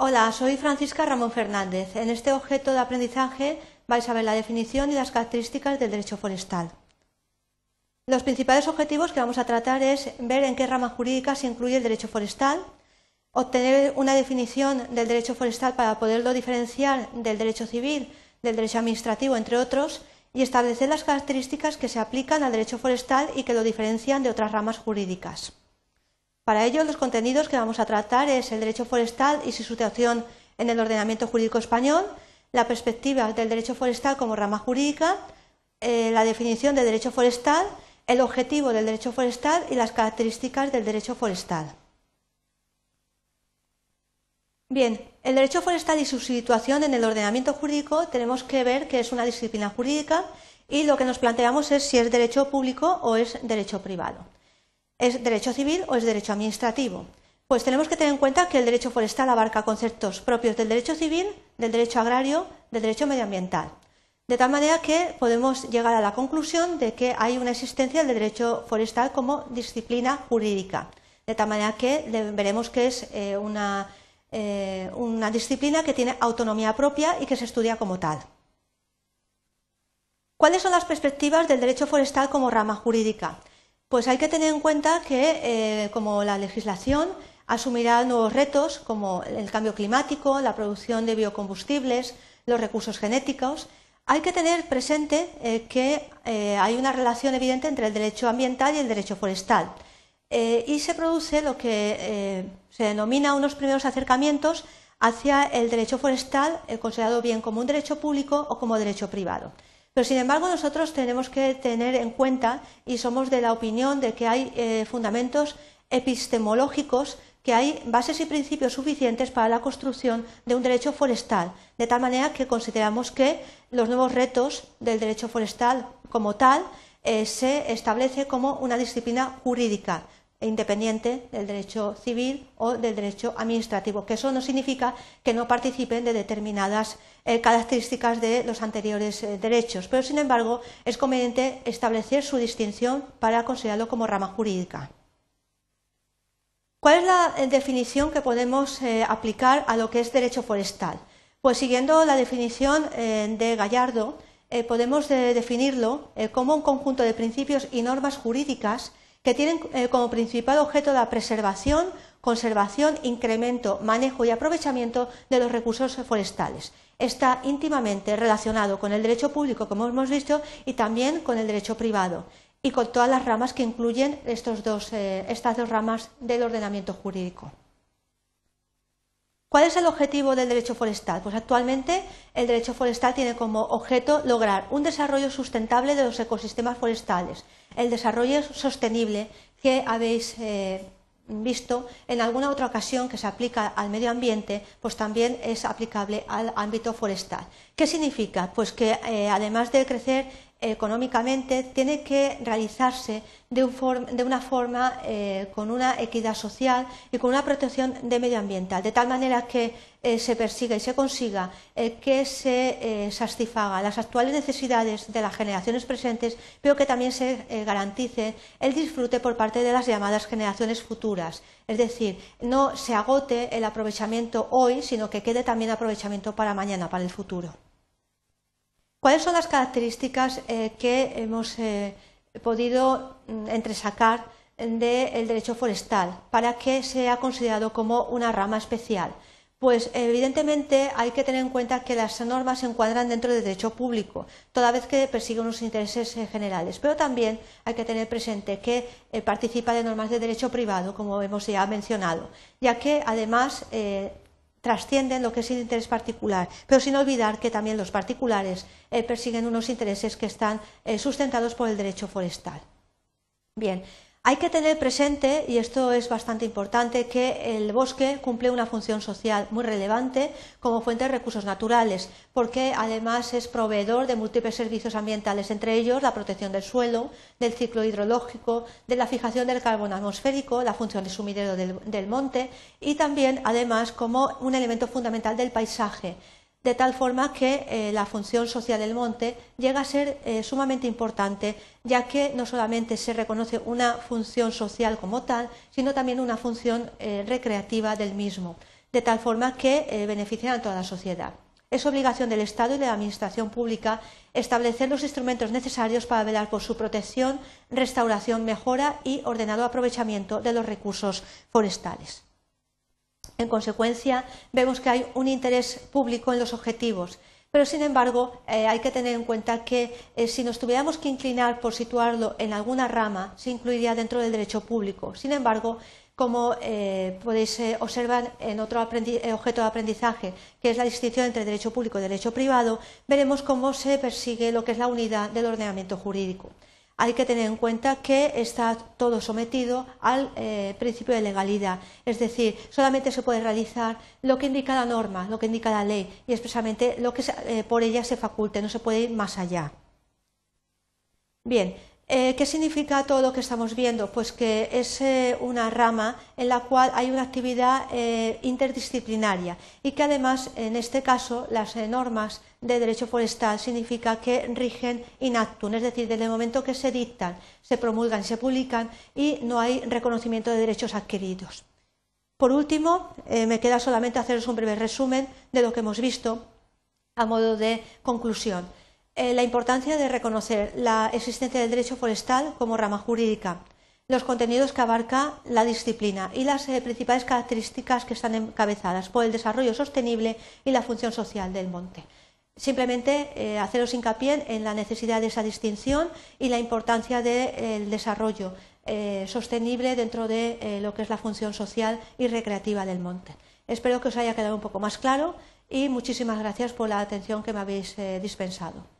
Hola, soy Francisca Ramón Fernández. En este objeto de aprendizaje vais a ver la definición y las características del derecho forestal. Los principales objetivos que vamos a tratar es ver en qué rama jurídica se incluye el derecho forestal, obtener una definición del derecho forestal para poderlo diferenciar del derecho civil, del derecho administrativo, entre otros, y establecer las características que se aplican al derecho forestal y que lo diferencian de otras ramas jurídicas. Para ello, los contenidos que vamos a tratar es el derecho forestal y su situación en el ordenamiento jurídico español, la perspectiva del derecho forestal como rama jurídica, eh, la definición del derecho forestal, el objetivo del derecho forestal y las características del derecho forestal. Bien, el derecho forestal y su situación en el ordenamiento jurídico tenemos que ver que es una disciplina jurídica y lo que nos planteamos es si es derecho público o es derecho privado. ¿Es derecho civil o es derecho administrativo? Pues tenemos que tener en cuenta que el derecho forestal abarca conceptos propios del derecho civil, del derecho agrario, del derecho medioambiental. De tal manera que podemos llegar a la conclusión de que hay una existencia del derecho forestal como disciplina jurídica. De tal manera que veremos que es eh, una, eh, una disciplina que tiene autonomía propia y que se estudia como tal. ¿Cuáles son las perspectivas del derecho forestal como rama jurídica? Pues hay que tener en cuenta que, eh, como la legislación asumirá nuevos retos como el cambio climático, la producción de biocombustibles, los recursos genéticos, hay que tener presente eh, que eh, hay una relación evidente entre el derecho ambiental y el derecho forestal. y se produce lo que se denomina unos primeros acercamientos hacia el derecho forestal, considerado bien como un derecho público o como derecho privado. Pero, sin embargo, nosotros tenemos que tener en cuenta y somos de la opinión de que hay eh, fundamentos epistemológicos, que hay bases y principios suficientes para la construcción de un derecho forestal, de tal manera que consideramos que los nuevos retos del derecho forestal como tal eh, se establece como una disciplina jurídica independiente del derecho civil o del derecho administrativo, que eso no significa que no participen de determinadas eh, características de los anteriores eh, derechos, pero sin embargo es conveniente establecer su distinción para considerarlo como rama jurídica. ¿Cuál es la eh, definición que podemos aplicar a lo que es derecho forestal? Pues siguiendo la definición de Gallardo, podemos definirlo como un conjunto de principios y normas jurídicas que tienen eh, como principal objeto la preservación, conservación, incremento, manejo y aprovechamiento de los recursos forestales. Está íntimamente relacionado con el derecho público, como hemos visto, y también con el derecho privado, y con todas las ramas que incluyen estos dos, eh, estas dos ramas del ordenamiento jurídico. ¿Cuál es el objetivo del derecho forestal? Pues actualmente el derecho forestal tiene como objeto lograr un desarrollo sustentable de los ecosistemas forestales, el desarrollo sostenible que habéis eh, visto en alguna otra ocasión que se aplica al medio ambiente, pues también es aplicable al ámbito forestal. ¿Qué significa? Pues que eh, además de crecer económicamente tiene que realizarse de, una forma eh, con una equidad social y con una protección de medioambiental, de tal manera que eh, se persiga y se consiga eh, que se satisfaga las actuales necesidades de las generaciones presentes, pero que también se garantice el disfrute por parte de las llamadas generaciones futuras. Es decir, no se agote el aprovechamiento hoy, sino que quede también aprovechamiento para mañana, para el futuro. ¿Cuáles son las características eh, que hemos eh, podido mm, entresacar del derecho forestal para que sea considerado como una rama especial? Pues evidentemente hay que tener en cuenta que las normas se encuadran dentro del derecho público, toda vez que persiguen unos intereses eh, generales. Pero también hay que tener presente que participa de normas de derecho privado, como hemos ya mencionado, ya que además trascienden lo que es el interés particular, pero sin olvidar que también los particulares eh, persiguen unos intereses que están eh, sustentados por el derecho forestal. Bien, hay que tener presente, y esto es bastante importante, que el bosque cumple una función social muy relevante como fuente de recursos naturales, porque además es proveedor de múltiples servicios ambientales, entre ellos la protección del suelo, del ciclo hidrológico, de la fijación del carbono atmosférico, la función de sumidero del, monte y también, además, como un elemento fundamental del paisaje de tal forma que eh, la función social del monte llega a ser eh, sumamente importante, ya que no solamente se reconoce una función social como tal, sino también una función eh, recreativa del mismo. de tal forma que beneficien a toda la sociedad. Es obligación del Estado y de la Administración pública establecer los instrumentos necesarios para velar por su protección, restauración, mejora y ordenado aprovechamiento de los recursos forestales. En consecuencia, vemos que hay un interés público en los objetivos, pero sin embargo eh, hay que tener en cuenta que eh, si nos tuviéramos que inclinar por situarlo en alguna rama, se incluiría dentro del derecho público. Sin embargo, como eh, podéis observar en otro objeto de aprendizaje, que es la distinción entre derecho público y derecho privado, veremos cómo se persigue lo que es la unidad del ordenamiento jurídico. Hay que tener en cuenta que está todo sometido al principio de legalidad, es decir, solamente se puede realizar lo que indica la norma, lo que indica la ley y expresamente lo que por ella se faculte, no se puede ir más allá. Bien, eh, ¿Qué significa todo lo que estamos viendo? Pues que es eh, una rama en la cual hay una actividad eh, interdisciplinaria y que además, en este caso, las normas de derecho forestal significa que rigen in actum, es decir, desde el momento que se dictan, se promulgan, se publican y no hay reconocimiento de derechos adquiridos. Por último, me queda solamente haceros un breve resumen de lo que hemos visto a modo de conclusión. Eh, la importancia de reconocer la existencia del derecho forestal como rama jurídica, los contenidos que abarca la disciplina y las eh, principales características que están encabezadas por el desarrollo sostenible y la función social del monte. Simplemente eh, haceros hincapié en la necesidad de esa distinción y la importancia del desarrollo sostenible dentro de lo que es la función social y recreativa del monte. Espero que os haya quedado un poco más claro y muchísimas gracias por la atención que me habéis dispensado.